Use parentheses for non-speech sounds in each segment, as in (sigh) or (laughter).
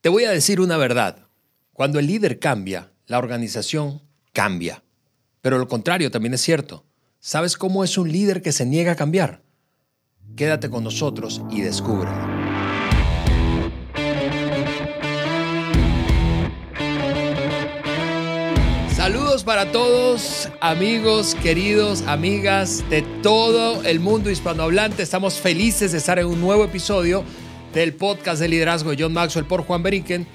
Te voy a decir una verdad. Cuando el líder cambia, la organización cambia. Pero lo contrario también es cierto. ¿Sabes cómo es un líder que se niega a cambiar? Quédate con nosotros y descúbrelo. Saludos para todos, amigos, queridos, amigas de todo el mundo hispanohablante. Estamos felices de estar en un nuevo episodio del podcast de liderazgo de John Maxwell por Juan Beriken.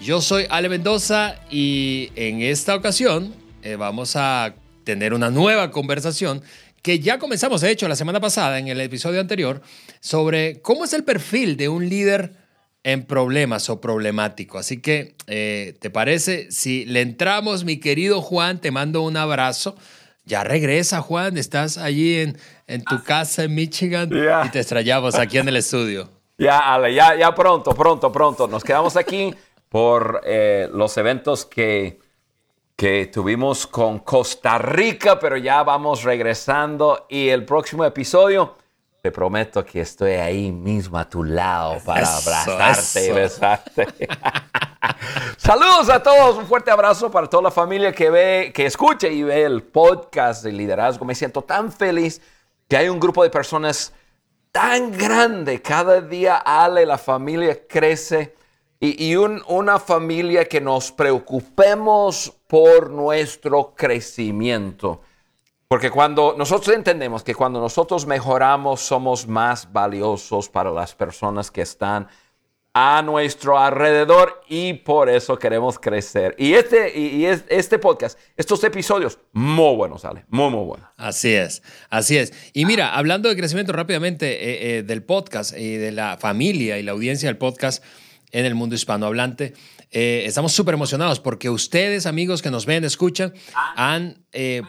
Yo soy Ale Mendoza y en esta ocasión eh, vamos a tener una nueva conversación que ya comenzamos, de hecho, la semana pasada, en el episodio anterior, sobre cómo es el perfil de un líder en problemas o problemático. Así que, eh, ¿te parece? Si le entramos, mi querido Juan, te mando un abrazo. Ya regresa, Juan, estás allí en, en tu casa en Michigan y te extrañamos aquí en el estudio. Ya, Ale, ya, ya pronto, pronto, pronto. Nos quedamos aquí por eh, los eventos que, que tuvimos con Costa Rica, pero ya vamos regresando y el próximo episodio te prometo que estoy ahí mismo a tu lado para abrazarte y besarte. (laughs) Saludos a todos, un fuerte abrazo para toda la familia que ve, que escucha y ve el podcast de liderazgo. Me siento tan feliz que hay un grupo de personas tan grande. Cada día Ale, la familia crece y, una familia que nos preocupemos por nuestro crecimiento. Porque cuando nosotros entendemos que cuando nosotros mejoramos somos más valiosos para las personas que están a nuestro alrededor y por eso queremos crecer. Y este, y, este podcast, estos episodios, muy buenos, sale, muy, muy buenos. Así es, así es. Y mira, hablando de crecimiento rápidamente eh, eh, del podcast y de la familia y la audiencia del podcast en el mundo hispanohablante, eh, estamos súper emocionados porque ustedes, amigos que nos ven, escuchan, han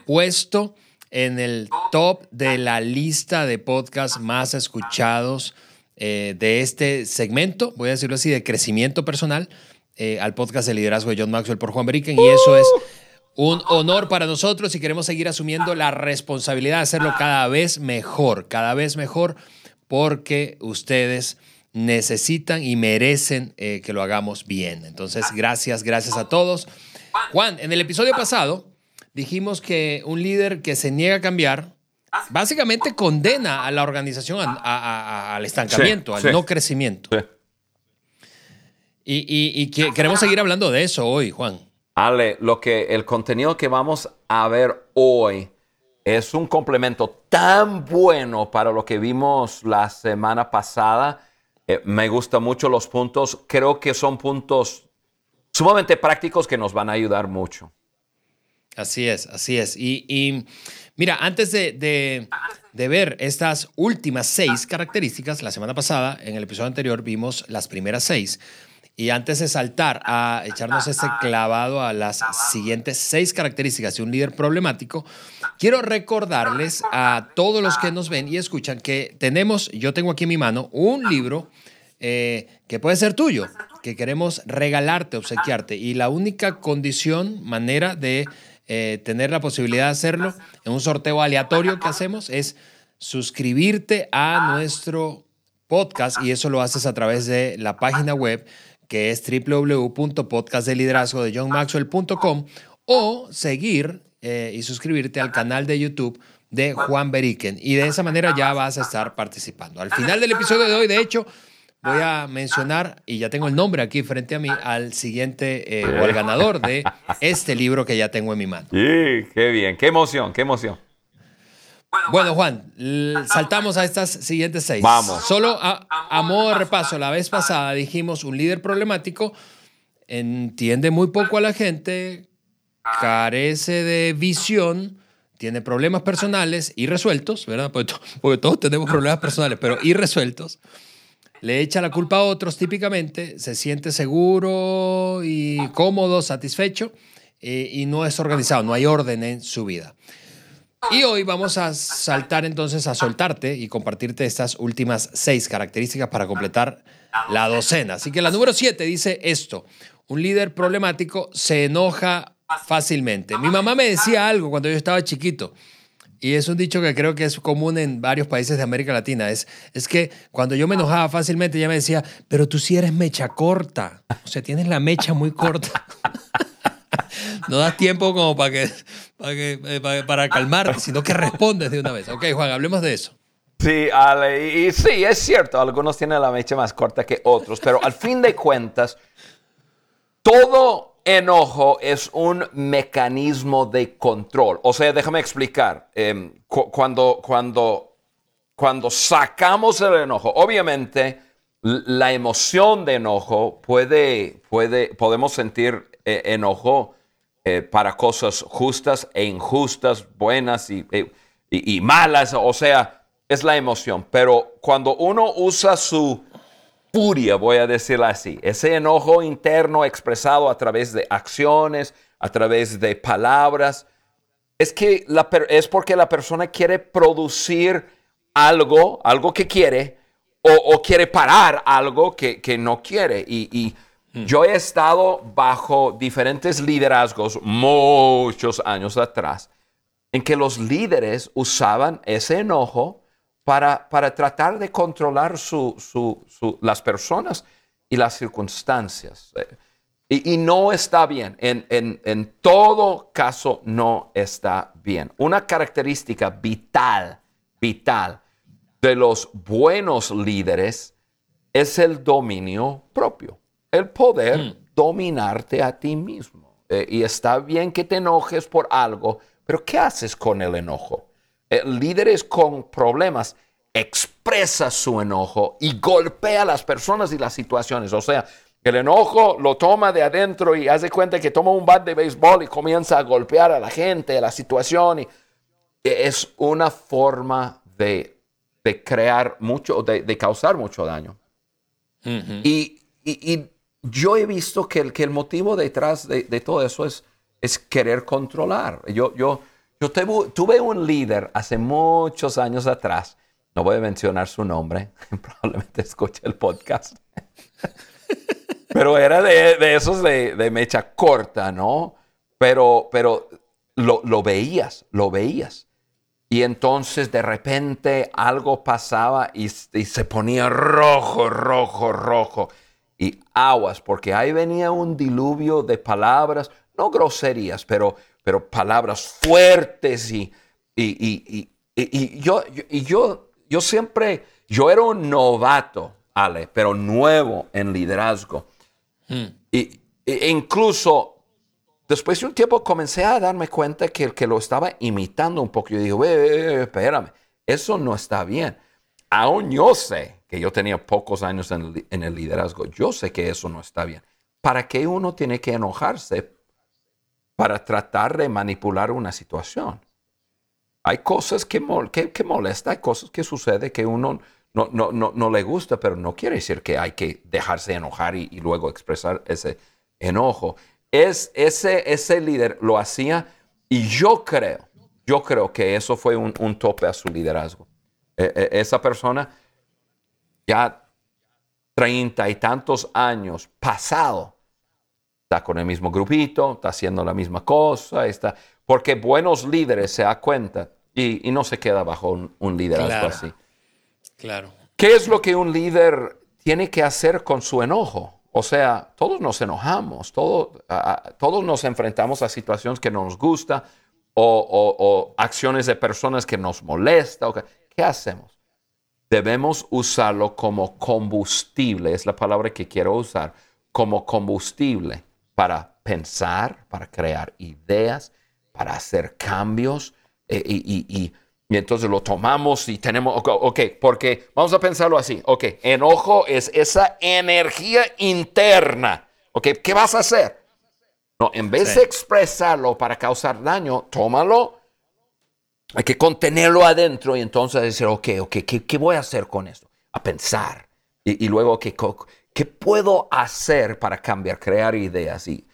puesto en el top de la lista de podcasts más escuchados eh, de este segmento, voy a decirlo así, de crecimiento personal eh, al podcast de liderazgo de John Maxwell por Juan Beriken. Y eso es un honor para nosotros y queremos seguir asumiendo la responsabilidad de hacerlo cada vez mejor, cada vez mejor, porque ustedes necesitan y merecen eh, que lo hagamos bien. Entonces, gracias, gracias a todos. Juan, en el episodio pasado dijimos que un líder que se niega a cambiar básicamente condena a la organización al estancamiento, al no crecimiento. Y, queremos seguir hablando de eso hoy, Juan. Ale, lo que el contenido que vamos a ver hoy es un complemento tan bueno para lo que vimos la semana pasada. Eh, me gustan mucho los puntos. Creo que son puntos sumamente prácticos que nos van a ayudar mucho. Así es, así es. Y, mira, antes de, ver estas últimas seis características, la semana pasada, en el episodio anterior, vimos las primeras seis. Y antes de saltar a echarnos este clavado a las siguientes seis características de un líder problemático, quiero recordarles a todos los que nos ven y escuchan que tenemos, yo tengo aquí en mi mano, un libro eh, que puede ser tuyo, que queremos regalarte, obsequiarte. Y la única condición, manera de eh, tener la posibilidad de hacerlo en un sorteo aleatorio que hacemos es suscribirte a nuestro podcast y eso lo haces a través de la página web que es www.podcastdeliderazgo de johnmaxwell.com o seguir eh, y suscribirte al canal de YouTube de Juan Beriken y de esa manera ya vas a estar participando. Al final del episodio de hoy, de hecho, voy a mencionar, y ya tengo el nombre aquí frente a mí, al siguiente eh, o al ganador de este libro que ya tengo en mi mano. Sí, qué bien, qué emoción, qué emoción. Bueno, Juan, saltamos a estas siguientes seis. Vamos. Solo a, modo de repaso, la vez pasada dijimos un líder problemático entiende muy poco a la gente, carece de visión, tiene problemas personales irresueltos, ¿verdad? porque todos tenemos problemas personales, pero irresueltos le echa la culpa a otros típicamente, se siente seguro y cómodo, satisfecho eh, y no es organizado, no hay orden en su vida. Y hoy vamos a saltar entonces a soltarte y compartirte estas últimas seis características para completar la docena. Así que la número siete dice esto, un líder problemático se enoja fácilmente. Mi mamá me decía algo cuando yo estaba chiquito. Y es un dicho que creo que es común en varios países de América Latina. Es, es que cuando yo me enojaba fácilmente, ella me decía, pero tú sí eres mecha corta. O sea, tienes la mecha muy corta. (laughs) no das tiempo como para, que, para, que, eh, para, calmarte, sino que respondes de una vez. Ok, Juan, hablemos de eso. Sí, Ale, y sí, es cierto, algunos tienen la mecha más corta que otros, pero al fin de cuentas, todo enojo es un mecanismo de control. O sea, déjame explicar. Em, cuando, cuando, cuando sacamos el enojo, obviamente la emoción de enojo puede, puede podemos sentir eh, enojo eh, para cosas justas e injustas, buenas eh, y malas. O sea, es la emoción. Pero cuando uno usa su furia, voy a decirlo así, ese enojo interno expresado a través de acciones, a través de palabras, es, que la, es porque la persona quiere producir algo, algo que quiere, o, quiere parar algo que, no quiere. Y, hmm. yo he estado bajo diferentes liderazgos muchos años atrás, en que los líderes usaban ese enojo para, tratar de controlar las personas y las circunstancias. Y, no está bien, en, en, todo caso no está bien. Una característica vital, vital de los buenos líderes es el dominio propio, el poder hmm. dominarte a ti mismo. Eh, y está bien que te enojes por algo, pero ¿qué haces con el enojo? Eh, líderes con problemas expresa su enojo y golpea a las personas y las situaciones. O sea, el enojo lo toma de adentro y hace cuenta que toma un bat de béisbol y comienza a golpear a la gente, a la situación. Y es una forma de, crear mucho, de, causar mucho daño. y, yo he visto que el, que el motivo detrás de, todo eso es, es querer controlar. Yo, yo, yo tuve un líder hace muchos años atrás. No voy a mencionar su nombre. (laughs) Probablemente escuche el podcast. (laughs) pero era de, esos de, mecha corta, ¿no? Pero, pero lo, veías, lo veías. Y entonces de repente algo pasaba y, se ponía rojo, rojo, rojo. Y aguas, porque ahí venía un diluvio de palabras, no groserías, pero pero palabras fuertes y, y, yo, y yo, yo siempre, yo era un novato, Ale, pero nuevo en liderazgo. Hmm. Y, e incluso después de un tiempo comencé a darme cuenta que el que lo estaba imitando un poco, yo digo, espérame, eso no está bien. Aún yo sé que yo tenía pocos años en en el liderazgo, yo sé que eso no está bien. ¿Para qué uno tiene que enojarse para tratar de manipular una situación. Hay cosas que, que, molesta, hay cosas que sucede que uno no, no, no, le gusta, pero no quiere decir que hay que dejarse enojar y, luego expresar ese enojo. Es, ese, ese líder lo hacía y yo creo, yo creo que eso fue un, tope a su liderazgo. E, e, esa persona ya treinta y tantos años pasado está con el mismo grupito, está haciendo la misma cosa, está, porque buenos líderes se da cuenta y, no se queda bajo un, liderazgo así. Claro. ¿Qué es lo que un líder tiene que hacer con su enojo? O sea, todos nos enojamos, todos, todos nos enfrentamos a situaciones que no nos gusta o, acciones de personas que nos molestan. ¿Qué hacemos? Debemos usarlo como combustible, es la palabra que quiero usar, como combustible para pensar, para crear ideas, para hacer cambios. Eh, y, entonces lo tomamos y tenemos, ok, porque vamos a pensarlo así, ok, enojo es esa energía interna, ok, ¿qué vas a hacer? No, en vez de expresarlo para causar daño, tómalo, hay que contenerlo adentro y entonces decir, ok, ok, ¿qué, voy a hacer con esto? A pensar. Y, y luego, ¿qué, ¿Qué puedo hacer para cambiar, crear ideas? Y,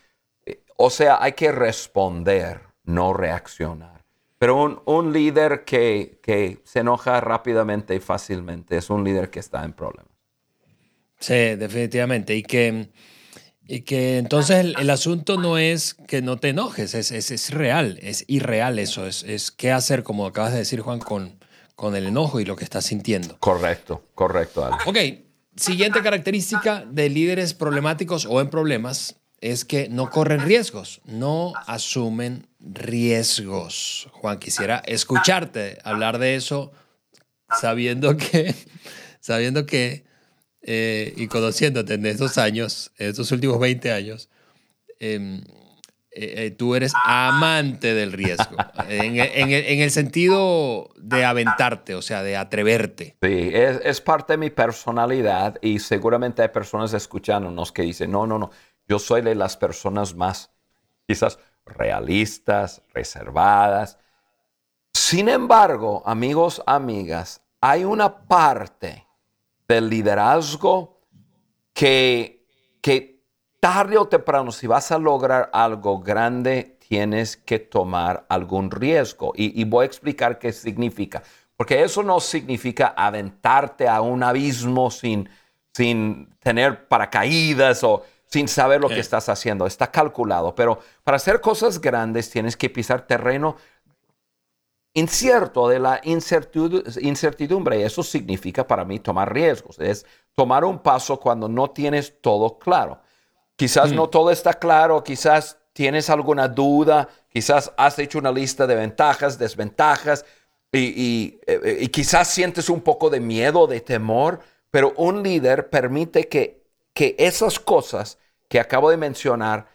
eh, o sea, hay que responder, no reaccionar. Pero un, líder que, se enoja rápidamente y fácilmente es un líder que está en problemas. Sí, definitivamente. Y que, Y que entonces el, asunto no es que no te enojes, es, es, real, es irreal eso, es, es qué hacer, como acabas de decir Juan, con, con el enojo y lo que estás sintiendo. Correcto, correcto. Ok, siguiente característica de líderes problemáticos o en problemas es que no corren riesgos, no asumen riesgos. Juan, quisiera escucharte hablar de eso sabiendo que, (laughs) sabiendo que eh, y conociéndote en estos años, en estos últimos 20 años, eh, eh, tú eres amante del riesgo, en, el sentido de aventarte, o sea, de atreverte. Sí, es, es, parte de mi personalidad y seguramente hay personas escuchándonos que dicen, no, no, no, yo soy de las personas más quizás realistas, reservadas. Sin embargo, amigos, amigas, hay una parte del liderazgo que, que tarde o temprano, si vas a lograr algo grande, tienes que tomar algún riesgo. Y, voy a explicar qué significa. Porque eso no significa aventarte a un abismo sin, sin tener paracaídas o sin saber lo que estás haciendo. Está calculado. Pero para hacer cosas grandes tienes que pisar terreno incierto de la incertidumbre. Eso significa para mí tomar riesgos. Es tomar un paso cuando no tienes todo claro. Quizás no mm. todo está claro, quizás tienes alguna duda, quizás has hecho una lista de ventajas, desventajas y, eh, y, quizás sientes un poco de miedo, de temor, pero un líder permite que, que esas cosas que acabo de mencionar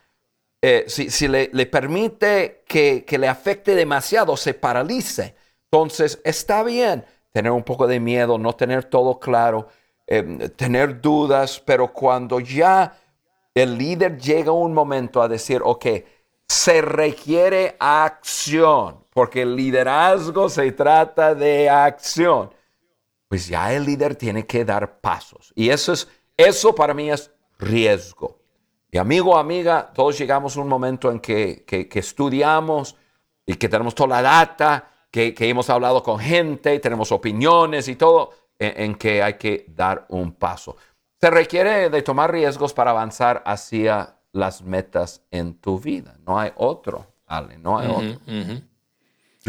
eh, si, le, permite que, le afecte demasiado, se paralice. Entonces, está bien tener un poco de miedo, no tener todo claro, em, tener dudas, pero cuando ya el líder llega un momento a decir, ok, se requiere acción, porque el liderazgo se trata de acción, pues ya el líder tiene que dar pasos. Y eso es, eso para mí es riesgo. Y amigo, amiga, todos llegamos a un momento en que, estudiamos y que tenemos toda la data, que, hemos hablado con gente, tenemos opiniones y todo, en, que hay que dar un paso. Se requiere de tomar riesgos para avanzar hacia las metas en tu vida. No hay otro, Ale, no hay otro.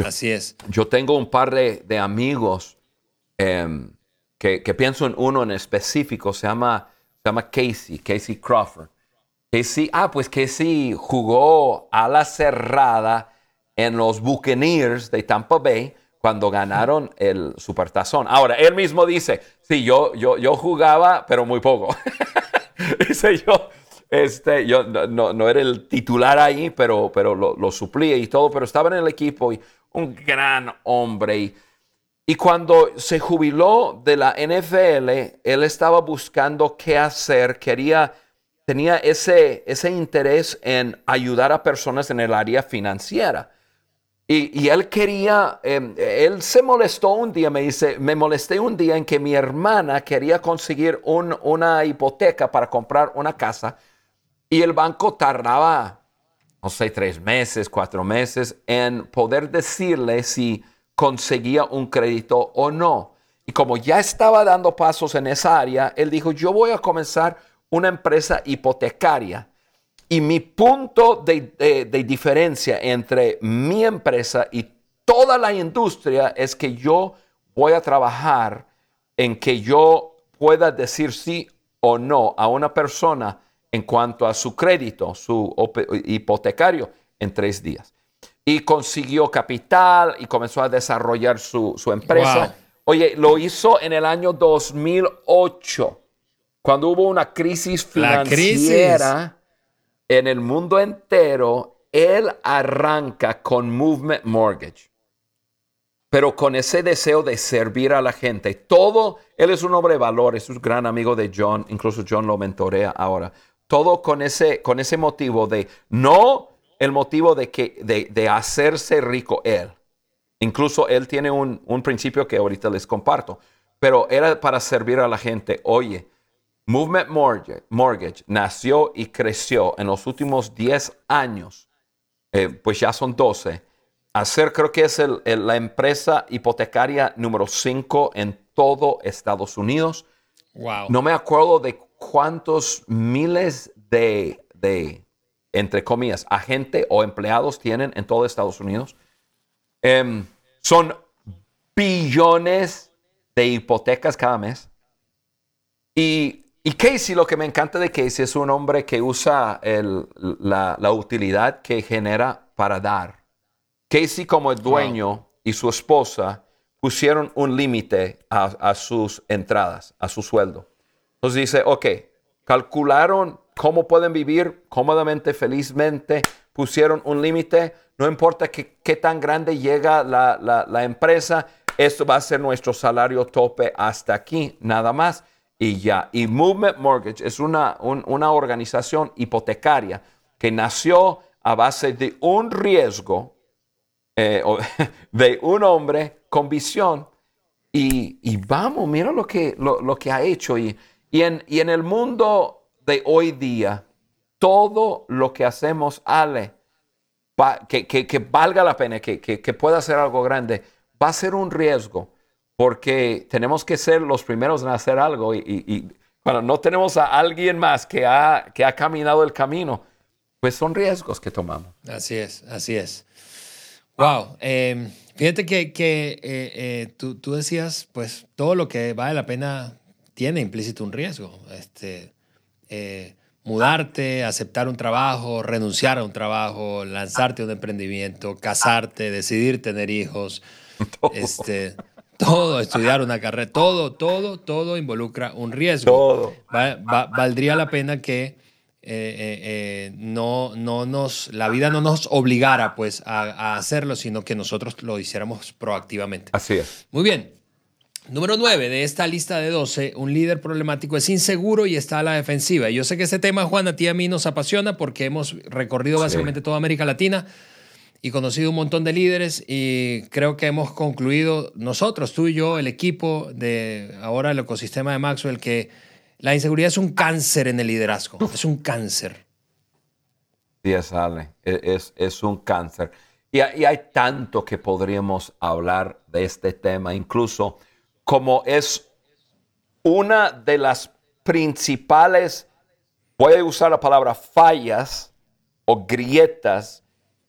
Así es. Yo tengo un par de, amigos em, que, pienso en uno en específico, se llama, se llama Casey, Casey Crawford sí, ah, pues que sí jugó a la cerrada en los Buccaneers de Tampa Bay cuando ganaron el Supertazón. Ahora, él mismo dice, sí, yo, yo, yo jugaba, pero muy poco. (laughs) dice yo, este, yo no, no, era el titular ahí, pero, pero lo, lo, suplía y todo, pero estaba en el equipo y un gran hombre. Y, y cuando se jubiló de la NFL, él estaba buscando qué hacer, quería tenía ese, ese interés en ayudar a personas en el área financiera. Y, él quería, em, él se molestó un día, me dice, me molesté un día en que mi hermana quería conseguir una hipoteca para comprar una casa y el banco tardaba, no sé, tres meses, cuatro meses en poder decirle si conseguía un crédito o no. Y como ya estaba dando pasos en esa área, él dijo, yo voy a comenzar una empresa hipotecaria. Y mi punto de, diferencia entre mi empresa y toda la industria es que yo voy a trabajar en que yo pueda decir sí o no a una persona en cuanto a su crédito, su hipotecario, en tres días. Y consiguió capital y comenzó a desarrollar su, empresa. Oye, lo hizo en el año 2008 cuando hubo una crisis financiera en el mundo entero, él arranca con Movement Mortgage, pero con ese deseo de servir a la gente. Todo, él es un hombre de valor, es un gran amigo de John, incluso John lo mentorea ahora. Todo con ese, con ese motivo de, no el motivo de, que, de, hacerse rico él. Incluso él tiene un, un principio que ahorita les comparto, pero era para servir a la gente. Oye, Movement Mortgage, nació y creció en los últimos 10 años, eh, pues ya son 12, a ser creo que es la empresa hipotecaria número 5 en todo Estados Unidos. Wow. No me acuerdo de cuántos miles de, de, entre comillas, agente o empleados tienen en todo Estados Unidos. Em, son billones de hipotecas cada mes. Y, y, Casey, lo que me encanta de Casey es un hombre que usa la, la, utilidad que genera para dar. Casey como el dueño y su esposa pusieron un límite a, a, sus entradas, a su sueldo. Entonces dice, ok, calcularon cómo pueden vivir cómodamente, felizmente, pusieron un límite, no importa qué, qué tan grande llega la, la, la, empresa, esto va a ser nuestro salario tope hasta aquí, nada más y ya. Y Movement Mortgage es una, una organización hipotecaria que nació a base de un riesgo eh, (laughs) de un hombre con visión. Y, vamos, mira lo que, lo, lo que ha hecho. Y, y, en, y en el mundo de hoy día, todo lo que hacemos, Ale, que, que, valga la pena, que, que, pueda ser algo grande, va a ser un riesgo, porque tenemos que ser los primeros en hacer algo y, y, bueno, no tenemos a alguien más que ha, que ha caminado el camino, pues son riesgos que tomamos. Así es, así es. Wow. Em, fíjate que, que eh, eh, tú, tú, decías, pues todo lo que vale la pena tiene implícito un riesgo. Este, eh, mudarte, aceptar un trabajo, renunciar a un trabajo, lanzarte a un emprendimiento, casarte, decidir tener hijos. (laughs) Este, todo, estudiar una carrera, todo, todo, todo involucra un riesgo. Todo. valdría la pena que eh, eh, no, no nos, la vida no nos obligara pues a, a, hacerlo, sino que nosotros lo hiciéramos proactivamente. Así es. Muy bien. Número 9 de esta lista de 12, un líder problemático es inseguro y está a la defensiva. Y yo sé que este tema, Juan, a ti y a mí nos apasiona porque hemos recorrido básicamente toda América Latina y conocido un montón de líderes y creo que hemos concluido nosotros, tú y yo, el equipo de ahora el ecosistema de Maxwell, que la inseguridad es un cáncer en el liderazgo, es un cáncer. Sí, es, es, es un cáncer. Y, y hay tanto que podríamos hablar de este tema, incluso como es una de las principales, voy a usar la palabra fallas o grietas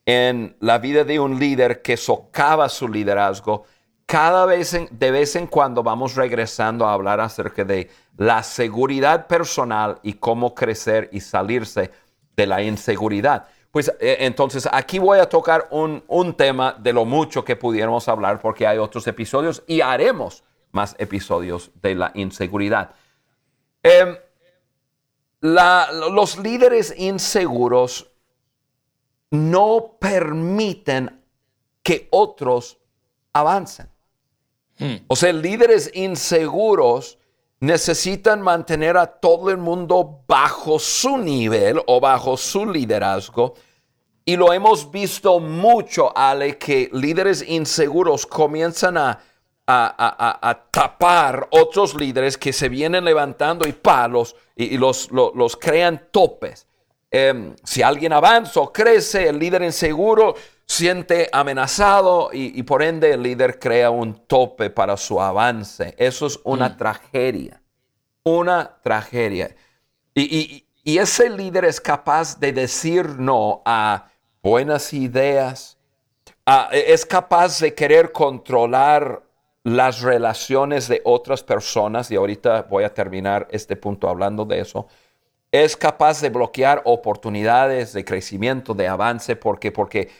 en la vida de un líder que socava su liderazgo, cada vez de vez en cuando vamos regresando a hablar acerca de la seguridad personal y cómo crecer y salirse de la inseguridad. Pues eh, entonces aquí voy a tocar un, un tema de lo mucho que pudiéramos hablar porque hay otros episodios y haremos más episodios de la inseguridad. Em, los líderes inseguros no permiten que otros avancen. Hmm. O sea, líderes inseguros necesitan mantener a todo el mundo bajo su nivel o bajo su liderazgo. Y lo hemos visto mucho, Ale, que líderes inseguros comienzan a a, tapar otros líderes que se vienen levantando y palos y, los, los, crean topes. Em, si alguien avanza o crece, el líder inseguro siente amenazado y, por ende el líder crea un tope para su avance. Eso es una mm. tragedia, una tragedia. Y, y, ese líder es capaz de decir no a buenas ideas, es capaz de querer controlar las relaciones de otras personas, y ahorita voy a terminar este punto hablando de eso, es capaz de bloquear oportunidades de crecimiento, de avance, porque, porque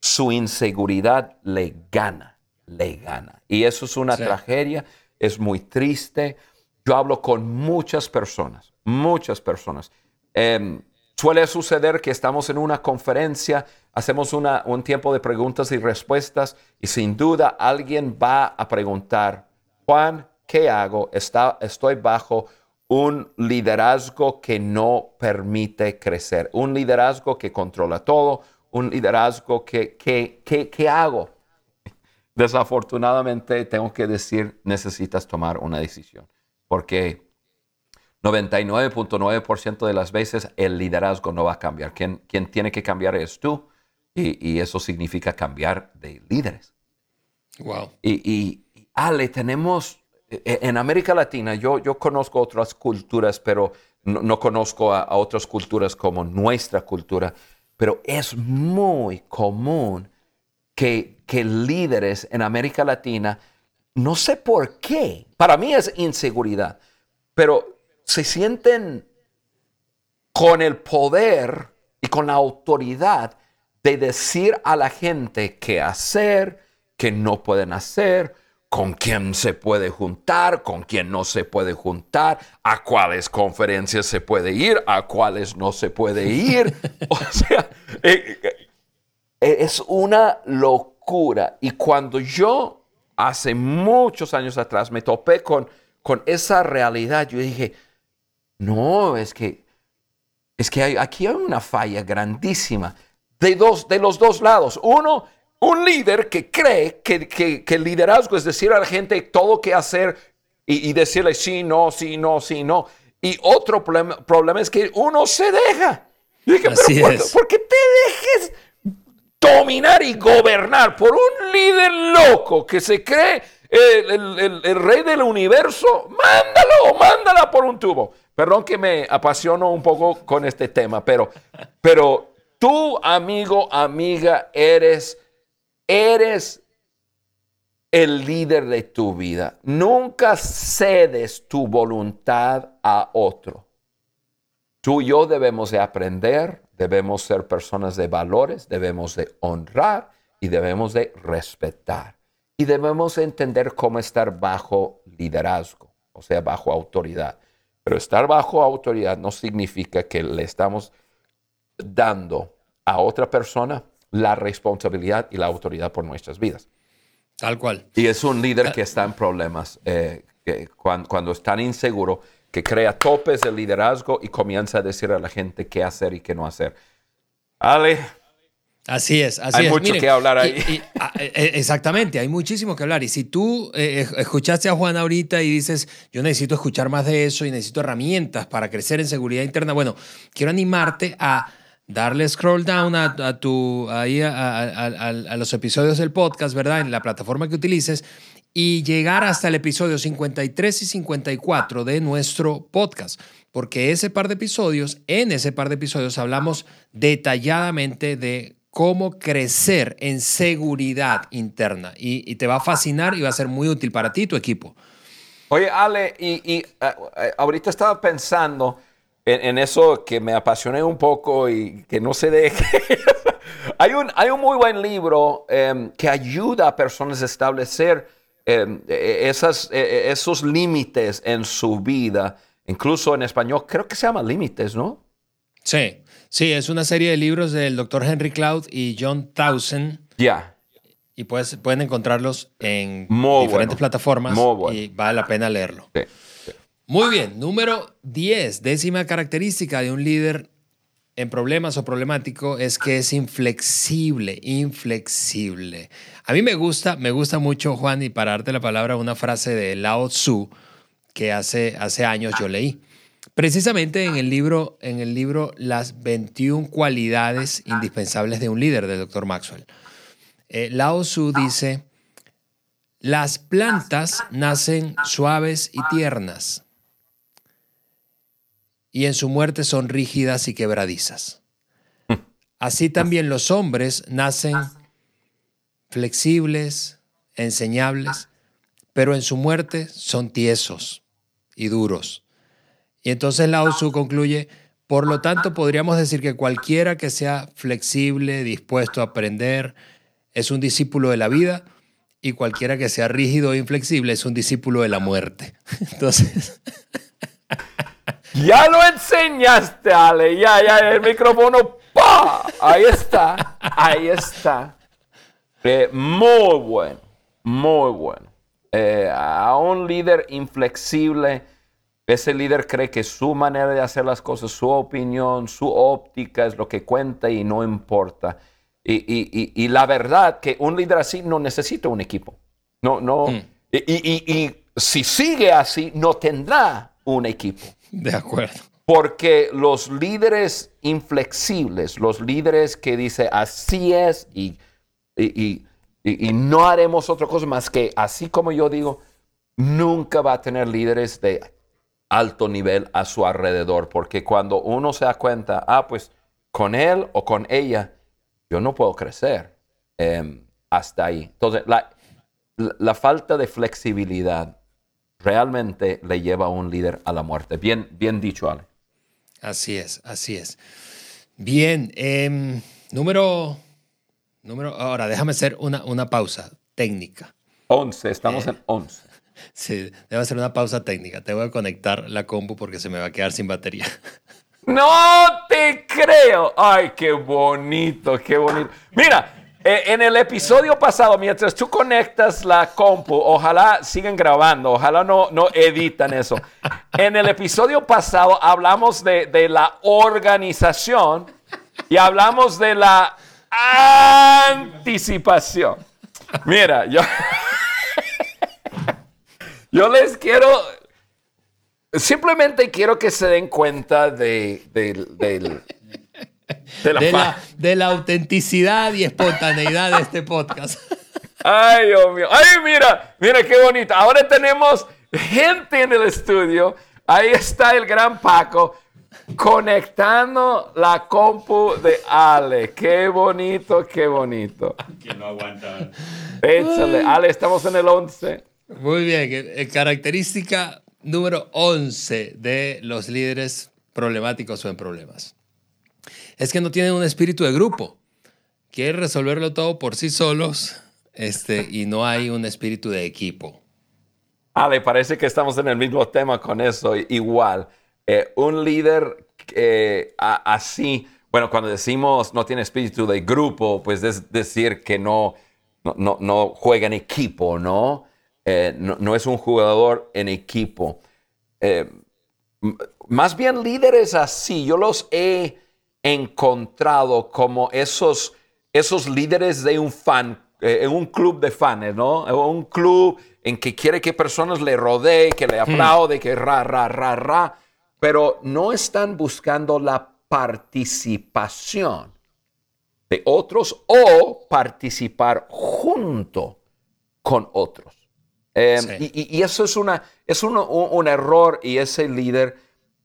su inseguridad le gana, le gana. Y eso es una tragedia, es muy triste. Yo hablo con muchas personas, muchas personas. Em, suele suceder que estamos en una conferencia hacemos un tiempo de preguntas y respuestas y sin duda alguien va a preguntar, Juan, ¿qué hago? Está, estoy bajo un liderazgo que no permite crecer, un liderazgo que controla todo, un liderazgo que, que, que, ¿qué hago? Desafortunadamente tengo que decir, necesitas tomar una decisión, porque 99.9% de las veces el liderazgo no va a cambiar. Quien, quien tiene que cambiar es tú y, eso significa cambiar de líderes. Wow. Y, y, Ale, tenemos, en América Latina, yo, yo conozco otras culturas, pero no, conozco a, otras culturas como nuestra cultura, pero es muy común que, que líderes en América Latina, no sé por qué, para mí es inseguridad, pero se sienten con el poder y con la autoridad de decir a la gente qué hacer, qué no pueden hacer, con quién se puede juntar, con quién no se puede juntar, a cuáles conferencias se puede ir, a cuáles no se puede ir. (laughs) o sea, eh, eh, es una locura. Y cuando yo hace muchos años atrás me topé con, con esa realidad, yo dije, no, es que, es que aquí hay una falla grandísima de, dos, de los dos lados. Uno, un líder que cree que, el liderazgo es decir a la gente todo qué hacer y, decirle sí, no, sí, no, sí, no. Y otro problema, es que uno se deja. Así es. ¿por, qué te dejes dominar y gobernar por un líder loco que se cree el, el, rey del universo? Mándalo, mándala por un tubo. Perdón que me apasiono un poco con este tema, pero, pero tú, amigo, amiga, eres eres el líder de tu vida. Nunca cedes tu voluntad a otro. Tú y yo debemos de aprender, debemos ser personas de valores, debemos de honrar y debemos de respetar. Y debemos entender cómo estar bajo liderazgo, o sea, bajo autoridad. Pero estar bajo autoridad no significa que le estamos dando a otra persona la responsabilidad y la autoridad por nuestras vidas. Tal cual. Y es un líder que está en problemas, eh, que cuando, cuando, es tan inseguro, que crea topes de liderazgo y comienza a decir a la gente qué hacer y qué no hacer. Ale. Así es, así hay mucho que hablar ahí. Ah, eh, eh, exactamente, hay muchísimo que hablar. Y si tú escuchaste a Juan ahorita y dices, yo necesito escuchar más de eso y necesito herramientas para crecer en seguridad interna, bueno, quiero animarte a darle scroll down a, tu, ahí a, los episodios del podcast, ¿verdad? En la plataforma que utilices y llegar hasta el episodio 53 y 54 de nuestro podcast. Porque ese par de episodios, en ese par de episodios hablamos detalladamente de cómo crecer en seguridad interna. Y, te va a fascinar y va a ser muy útil para ti y tu equipo. Oye, Ale, y, y eh, ahorita estaba pensando en, eso que me apasioné un poco y que no se deje. (laughs) hay, un, hay un muy buen libro em, que ayuda a personas a establecer em, e, esas, e, esos límites en su vida. Incluso en español, creo que se llama Límites, ¿no? Sí, sí, es una serie de libros del doctor Henry Cloud y John Towson. Ya. Y pues, pueden encontrarlos en diferentes plataformas y vale la pena leerlo. Sí. Muy bien, número 10, décima característica de un líder en problemas o problemático es que es inflexible, inflexible. A mí me gusta, me gusta mucho, Juan, y para darte la palabra, una frase de Lao Tzu que hace, hace años yo leí. Precisamente en el libro, en el libro Las 21 cualidades indispensables de un líder del Dr. Maxwell. Eh, Lao Tzu dice, las plantas nacen suaves y tiernas y en su muerte son rígidas y quebradizas. Así también los hombres nacen flexibles, enseñables, pero en su muerte son tiesos y duros. Y entonces Lao Tzu concluye, por lo tanto podríamos decir que cualquiera que sea flexible, dispuesto a aprender, es un discípulo de la vida, y cualquiera que sea rígido e inflexible es un discípulo de la muerte. (laughs) Entonces... (laughs) Ya lo enseñaste, Ale. Ya, ya, el micrófono. ¡pa! Ahí está. Ahí está. Eh, muy bueno. Muy bueno. Eh, a un líder inflexible, ese líder cree que su manera de hacer las cosas, su opinión, su óptica es lo que cuenta y no importa. Y, la verdad que un líder así no necesita un equipo. No, no. Mm. y si sigue así, no tendrá un equipo. De acuerdo. Porque los líderes inflexibles, los líderes que dicen así es y, y, no haremos otra cosa más que así como yo digo, nunca va a tener líderes de alto nivel a su alrededor, porque cuando uno se da cuenta, ah, pues con él o con ella, yo no puedo crecer em, hasta ahí. Entonces, la, la falta de flexibilidad realmente le lleva a un líder a la muerte. Bien, bien dicho, Ale. Así es, así es. Bien, em, número, número, ahora déjame hacer una, una pausa técnica. 11, estamos eh, en 11. (laughs) Sí, debo hacer una pausa técnica. Te voy a conectar la compu porque se me va a quedar sin batería. (laughs) No te creo. Ay, qué bonito, qué bonito. Mira, en el episodio pasado, mientras tú conectas la compu, ojalá sigan grabando, ojalá no, no editan eso. En el episodio pasado hablamos de, de la organización y hablamos de la anticipación. Mira, yo, (laughs) yo les quiero, simplemente quiero que se den cuenta de, del de la, autenticidad y espontaneidad de este podcast. Ay, Dios mío. Ay, mira, mira qué bonito. Ahora tenemos gente en el estudio. Ahí está el gran Paco conectando la compu de Ale. Qué bonito, qué bonito. Que no aguanta. Échale. Ale, estamos en el 11. Muy bien. Eh, característica número 11 de los líderes problemáticos o en problemas es que no tienen un espíritu de grupo. Quieren resolverlo todo por sí solos este, y no hay un espíritu de equipo. Ale, parece que estamos en el mismo tema con eso. Igual, eh, un líder eh, así, bueno, cuando decimos no tiene espíritu de grupo, pues es decir que no, no, no, juega en equipo. Eh, ¿no? no, es un jugador en equipo. más bien líderes así, yo los he encontrado como esos, esos líderes de un fan, eh, en un club de fans, ¿no? Un club en que quiere que personas le rodeen, que le hmm. aplaude, que ra, ra, ra, ra, pero no están buscando la participación de otros o participar junto con otros. Em, y, eso es, una, es un, un error y ese líder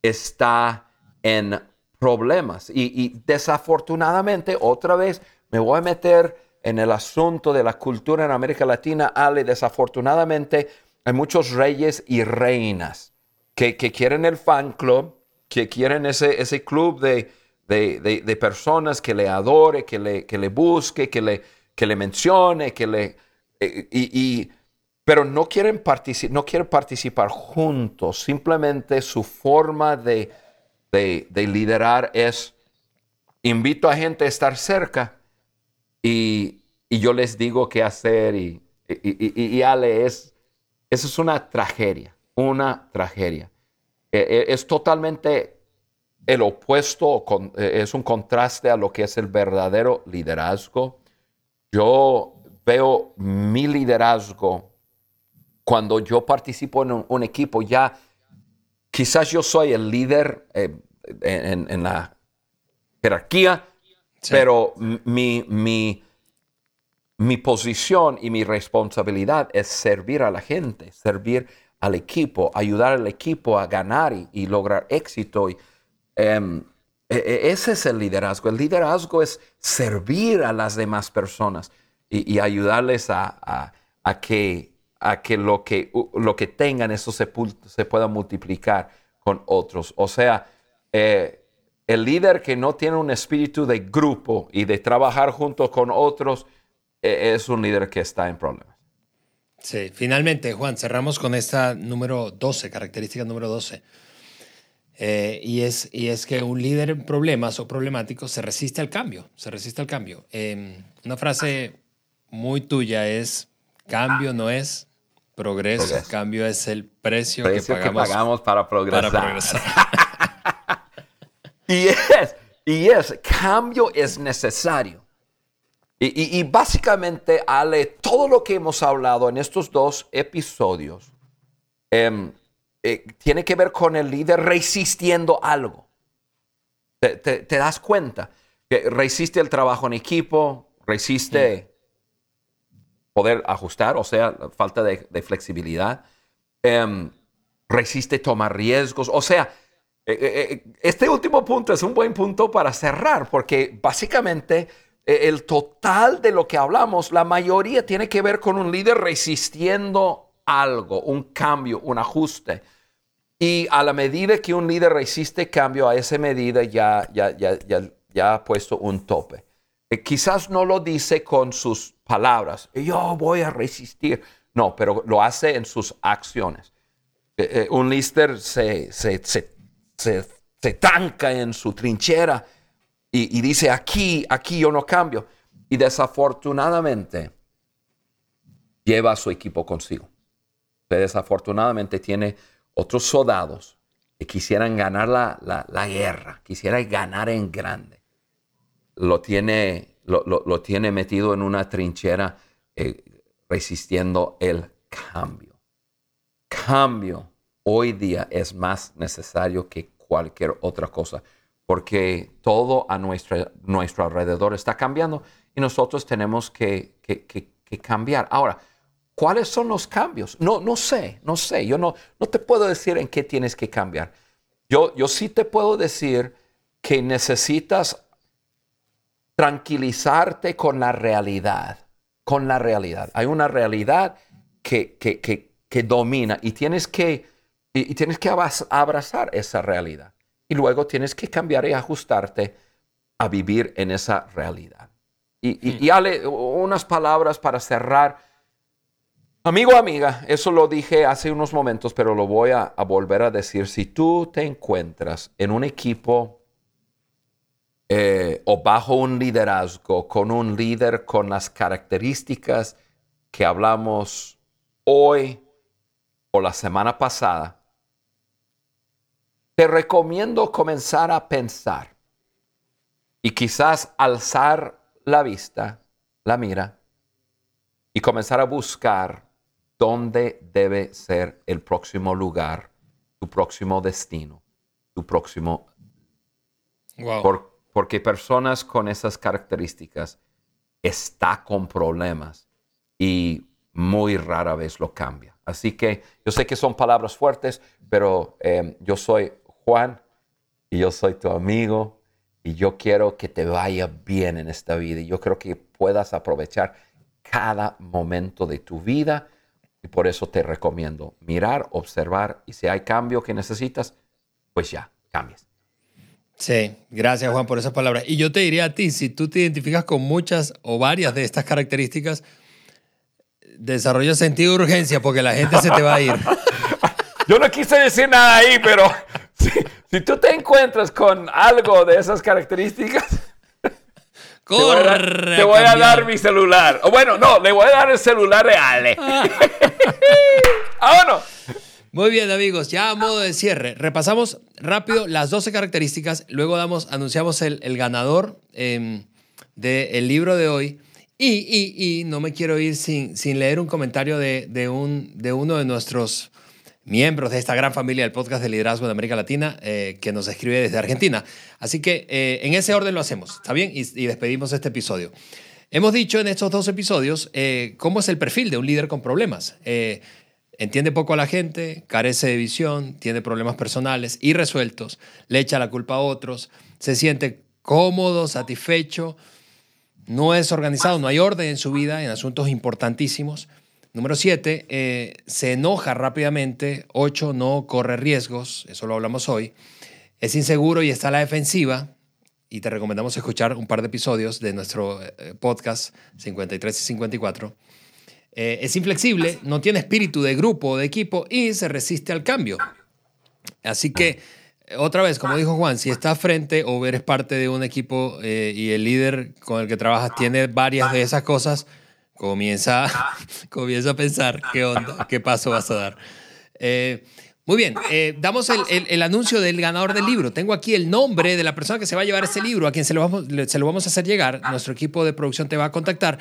está en problemas. Y, desafortunadamente, otra vez, me voy a meter en el asunto de la cultura en América Latina. Ale, desafortunadamente, hay muchos reyes y reinas que, quieren el fan club, que quieren ese, ese club de, de, personas que le adore, que le, que le busque, que le, que le mencione, que le... Eh, y, pero no quieren, no quieren participar juntos, simplemente su forma de, de, liderar es, invito a gente a estar cerca y, yo les digo qué hacer y, y, Ale, es, eso es una tragedia, una tragedia. E, e, es totalmente el opuesto, e, es un contraste a lo que es el verdadero liderazgo. Yo veo mi liderazgo cuando yo participo en un equipo ya quizás yo soy el líder eh, en, la jerarquía, pero mi, mi, mi posición y mi responsabilidad es servir a la gente, servir al equipo, ayudar al equipo a ganar y, lograr éxito. Y, em, e, e, ese es el liderazgo. El liderazgo es servir a las demás personas y, ayudarles a, a que a que lo que, lo que tengan, eso se, se pueda multiplicar con otros. O sea, eh, el líder que no tiene un espíritu de grupo y de trabajar junto con otros eh, es un líder que está en problemas. Sí, finalmente, Juan, cerramos con esta número 12, característica número 12. Eh, y, es, y es que un líder en problemas o problemático se resiste al cambio, se resiste al cambio. Em, una frase muy tuya es, cambio no es Progreso, cambio es el precio, que, pagamos para progresar. (laughs) y es, y es, cambio es necesario. Y, básicamente, Ale, todo lo que hemos hablado en estos dos episodios em, eh, tiene que ver con el líder resistiendo algo. Te, das cuenta que resiste el trabajo en equipo, resiste poder ajustar, o sea, falta de, flexibilidad. Em, resiste tomar riesgos. O sea, este último punto es un buen punto para cerrar, porque básicamente el total de lo que hablamos, la mayoría tiene que ver con un líder resistiendo algo, un cambio, un ajuste. Y a la medida que un líder resiste cambio, a esa medida ya, ya, ya, ya, ha puesto un tope. Eh, quizás no lo dice con sus palabras, yo voy a resistir. No, pero lo hace en sus acciones. Eh, eh, un líder se, se, se, se, tanca en su trinchera y, dice, aquí, aquí yo no cambio. Y desafortunadamente lleva a su equipo consigo desafortunadamente tiene otros soldados que quisieran ganar la, guerra, quisieran ganar en grande. Lo tiene, lo, tiene metido en una trinchera eh, resistiendo el cambio. Cambio hoy día es más necesario que cualquier otra cosa, porque todo a nuestro, nuestro alrededor está cambiando y nosotros tenemos que, que cambiar. Ahora, ¿Cuáles son los cambios? No, no sé, no sé. Yo no, no te puedo decir en qué tienes que cambiar. Yo, yo sí te puedo decir que necesitas tranquilizarte con la realidad, con la realidad. Hay una realidad que, que, que, domina y tienes que, y, tienes que abrazar esa realidad. Y luego tienes que cambiar y ajustarte a vivir en esa realidad. Y, y, y Ale, unas palabras para cerrar Amigo, amiga, eso lo dije hace unos momentos, pero lo voy a, volver a decir. Si tú te encuentras en un equipo eh, o bajo un liderazgo, con un líder con las características que hablamos hoy o la semana pasada, te recomiendo comenzar a pensar y quizás alzar la vista, la mira, y comenzar a buscar dónde debe ser el próximo lugar, tu próximo destino, tu próximo... porque personas con esas características está con problemas y muy rara vez lo cambia. Así que yo sé que son palabras fuertes, pero em, yo soy Juan y yo soy tu amigo y yo quiero que te vaya bien en esta vida y yo creo que puedas aprovechar cada momento de tu vida y por eso te recomiendo mirar, observar y si hay cambio que necesitas, pues ya, cambies. Sí, gracias Juan por esas palabras. Y yo te diría a ti, si tú te identificas con muchas o varias de estas características, desarrolla sentido de urgencia porque la gente se te va a ir. (laughs) yo no quise decir nada ahí, pero (laughs) si, si tú te encuentras con algo de esas características, Corre. (laughs) Te voy a, dar mi celular. O bueno, no, le voy a dar el celular real. ¡Vámonos! Muy bien, amigos, ya a modo de cierre, repasamos rápido las 12 características, luego damos, anunciamos el, ganador em, del libro de hoy. Y, y, no me quiero ir sin, sin leer un comentario de, de, un, de uno de nuestros miembros de esta gran familia del podcast de liderazgo de América Latina eh, que nos escribe desde Argentina. Así que eh, en ese orden lo hacemos, ¿está bien? Y, despedimos este episodio. Hemos dicho en estos dos episodios eh, cómo es el perfil de un líder con problemas. Entiende poco a la gente, carece de visión, tiene problemas personales irresueltos, le echa la culpa a otros, se siente cómodo, satisfecho, no es organizado, no hay orden en su vida en asuntos importantísimos Número siete, eh, se enoja rápidamente. Ocho, no corre riesgos. Eso lo hablamos hoy. Es inseguro y está a la defensiva. Y te recomendamos escuchar un par de episodios de nuestro eh, podcast 53 y 54. Eh, es inflexible, no tiene espíritu de grupo o de equipo y se resiste al cambio. Así que, otra vez, como dijo Juan, si estás frente o eres parte de un equipo y el líder con el que trabajas tiene varias de esas cosas, comienza, (laughs) comienza a pensar qué onda, qué paso vas a dar. Eh, muy bien, eh, damos el, el, anuncio del ganador del libro. Tengo aquí el nombre de la persona que se va a llevar este libro, a quien se lo, vamos, se lo vamos a hacer llegar. Nuestro equipo de producción te va a contactar.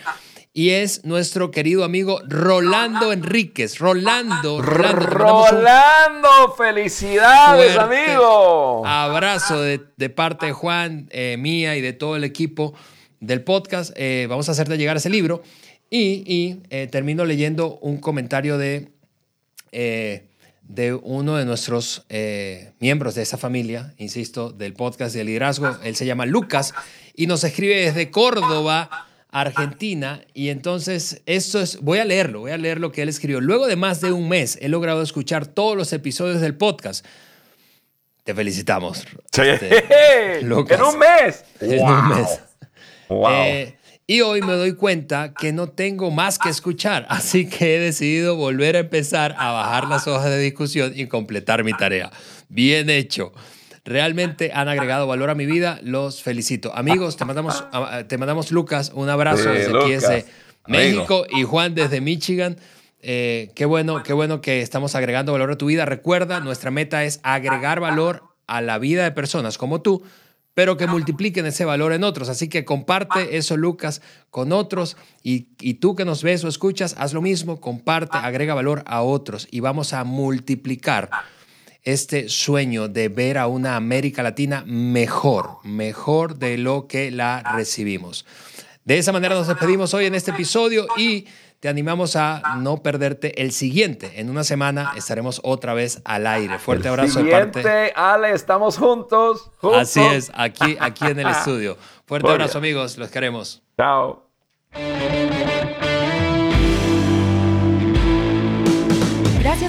Y es nuestro querido amigo Rolando Enríquez. Rolando. Rolando, felicidades, amigo. Abrazo de, de, parte de Juan, eh, mía y de todo el equipo del podcast. vamos a hacerte llegar ese libro. Y, eh, termino leyendo un comentario de, eh, de uno de nuestros eh, miembros de esa familia, insisto, del podcast de liderazgo. Él se llama Lucas y nos escribe desde Córdoba, Argentina. Y entonces, esto es, voy a leerlo, voy a leer lo que él escribió. Luego de más de un mes, he logrado escuchar todos los episodios del podcast. Te felicitamos. Este, (laughs) en un mes. En un mes. Eh, y hoy me doy cuenta que no tengo más que escuchar, así que he decidido volver a empezar a bajar las hojas de discusión y completar mi tarea. Bien hecho. Realmente han agregado valor a mi vida, los felicito. Amigos, te mandamos, te mandamos Lucas, un abrazo desde aquí, desde México, y Juan desde Michigan. Eh, qué bueno, qué bueno que estamos agregando valor a tu vida. Recuerda, nuestra meta es agregar valor a la vida de personas como tú, pero que multipliquen ese valor en otros. Así que comparte eso, Lucas, con otros. Y, y, tú que nos ves o escuchas, haz lo mismo, comparte, agrega valor a otros y vamos a multiplicar este sueño de ver a una América Latina mejor, mejor de lo que la recibimos. De esa manera nos despedimos hoy en este episodio y te animamos a no perderte el siguiente. En una semana estaremos otra vez al aire. Fuerte abrazo de parte. Ale, estamos juntos, Así es, aquí, aquí en el estudio. Fuerte abrazo, amigos. Los queremos. Chao.